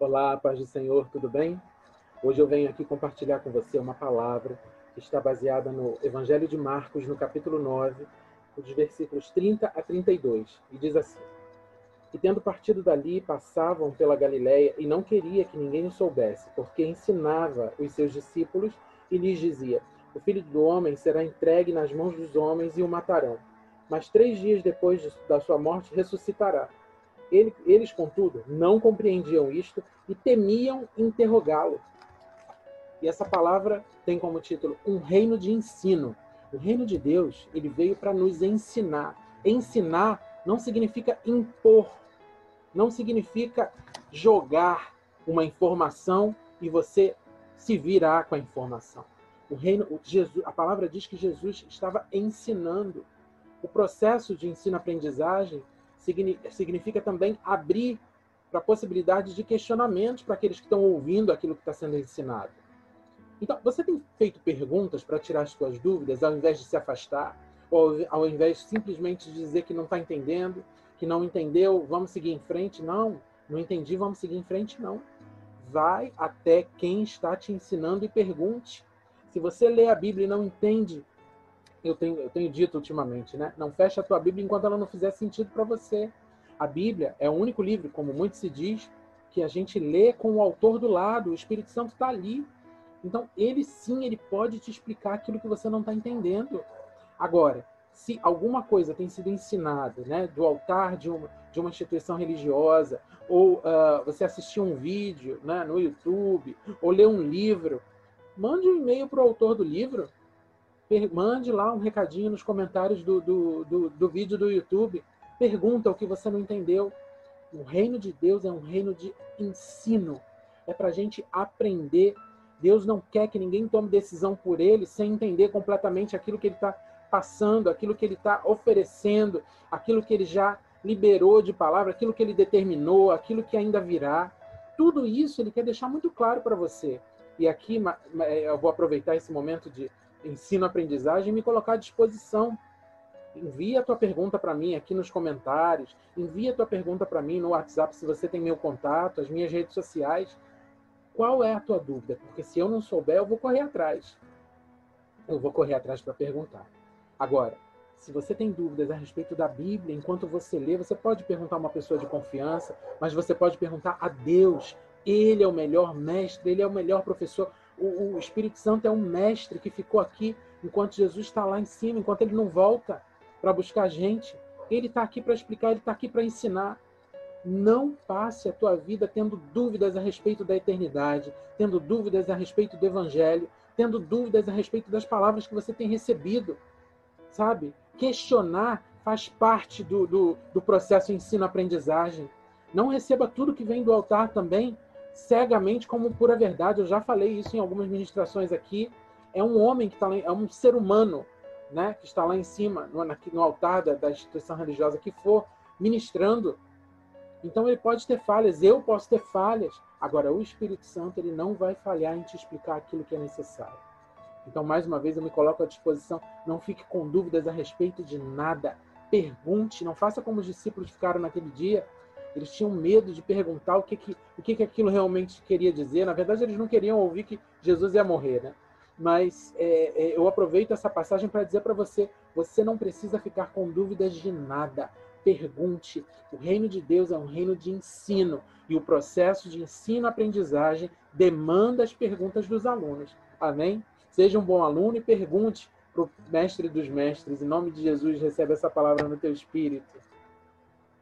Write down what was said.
Olá, paz do Senhor, tudo bem? Hoje eu venho aqui compartilhar com você uma palavra que está baseada no Evangelho de Marcos, no capítulo 9, dos versículos 30 a 32, e diz assim: E tendo partido dali, passavam pela Galiléia e não queria que ninguém o soubesse, porque ensinava os seus discípulos e lhes dizia: O filho do homem será entregue nas mãos dos homens e o matarão, mas três dias depois da sua morte ressuscitará. Eles, contudo, não compreendiam isto e temiam interrogá-lo. E essa palavra tem como título Um Reino de Ensino. O reino de Deus, ele veio para nos ensinar. Ensinar não significa impor, não significa jogar uma informação e você se virar com a informação. O reino, Jesus, a palavra diz que Jesus estava ensinando. O processo de ensino-aprendizagem significa também abrir para a possibilidade de questionamentos para aqueles que estão ouvindo aquilo que está sendo ensinado. Então, você tem feito perguntas para tirar as suas dúvidas, ao invés de se afastar, ou ao invés simplesmente de dizer que não está entendendo, que não entendeu, vamos seguir em frente? Não, não entendi, vamos seguir em frente? Não. Vai até quem está te ensinando e pergunte. Se você lê a Bíblia e não entende eu tenho, eu tenho dito ultimamente, né? Não feche a tua Bíblia enquanto ela não fizer sentido para você. A Bíblia é o único livro, como muito se diz, que a gente lê com o autor do lado, o Espírito Santo está ali. Então, ele sim, ele pode te explicar aquilo que você não está entendendo. Agora, se alguma coisa tem sido ensinada, né, do altar de uma, de uma instituição religiosa, ou uh, você assistiu um vídeo né, no YouTube, ou leu um livro, mande um e-mail para o autor do livro mande lá um recadinho nos comentários do, do, do, do vídeo do YouTube. Pergunta o que você não entendeu. O reino de Deus é um reino de ensino. É para a gente aprender. Deus não quer que ninguém tome decisão por ele sem entender completamente aquilo que ele está passando, aquilo que ele está oferecendo, aquilo que ele já liberou de palavra, aquilo que ele determinou, aquilo que ainda virá. Tudo isso ele quer deixar muito claro para você. E aqui eu vou aproveitar esse momento de ensino-aprendizagem e me colocar à disposição. Envia a tua pergunta para mim aqui nos comentários, envia a tua pergunta para mim no WhatsApp se você tem meu contato, as minhas redes sociais. Qual é a tua dúvida? Porque se eu não souber, eu vou correr atrás. Eu vou correr atrás para perguntar. Agora, se você tem dúvidas a respeito da Bíblia, enquanto você lê, você pode perguntar a uma pessoa de confiança, mas você pode perguntar a Deus. Ele é o melhor mestre, ele é o melhor professor o, o Espírito Santo é um mestre que ficou aqui enquanto Jesus está lá em cima, enquanto ele não volta para buscar a gente. Ele está aqui para explicar, ele está aqui para ensinar. Não passe a tua vida tendo dúvidas a respeito da eternidade, tendo dúvidas a respeito do Evangelho, tendo dúvidas a respeito das palavras que você tem recebido. Sabe? Questionar faz parte do, do, do processo ensino-aprendizagem. Não receba tudo que vem do altar também cegamente como pura verdade. Eu já falei isso em algumas ministrações aqui. É um homem que está lá, é um ser humano, né, que está lá em cima, no, no altar da, da instituição religiosa que for, ministrando. Então ele pode ter falhas, eu posso ter falhas. Agora, o Espírito Santo ele não vai falhar em te explicar aquilo que é necessário. Então, mais uma vez, eu me coloco à disposição. Não fique com dúvidas a respeito de nada. Pergunte, não faça como os discípulos ficaram naquele dia eles tinham medo de perguntar o que, que, o que, que aquilo realmente queria dizer. Na verdade, eles não queriam ouvir que Jesus ia morrer, né? Mas é, é, eu aproveito essa passagem para dizer para você: você não precisa ficar com dúvidas de nada. Pergunte. O reino de Deus é um reino de ensino e o processo de ensino-aprendizagem demanda as perguntas dos alunos. Amém? Seja um bom aluno e pergunte para o mestre dos mestres. Em nome de Jesus, recebe essa palavra no teu espírito.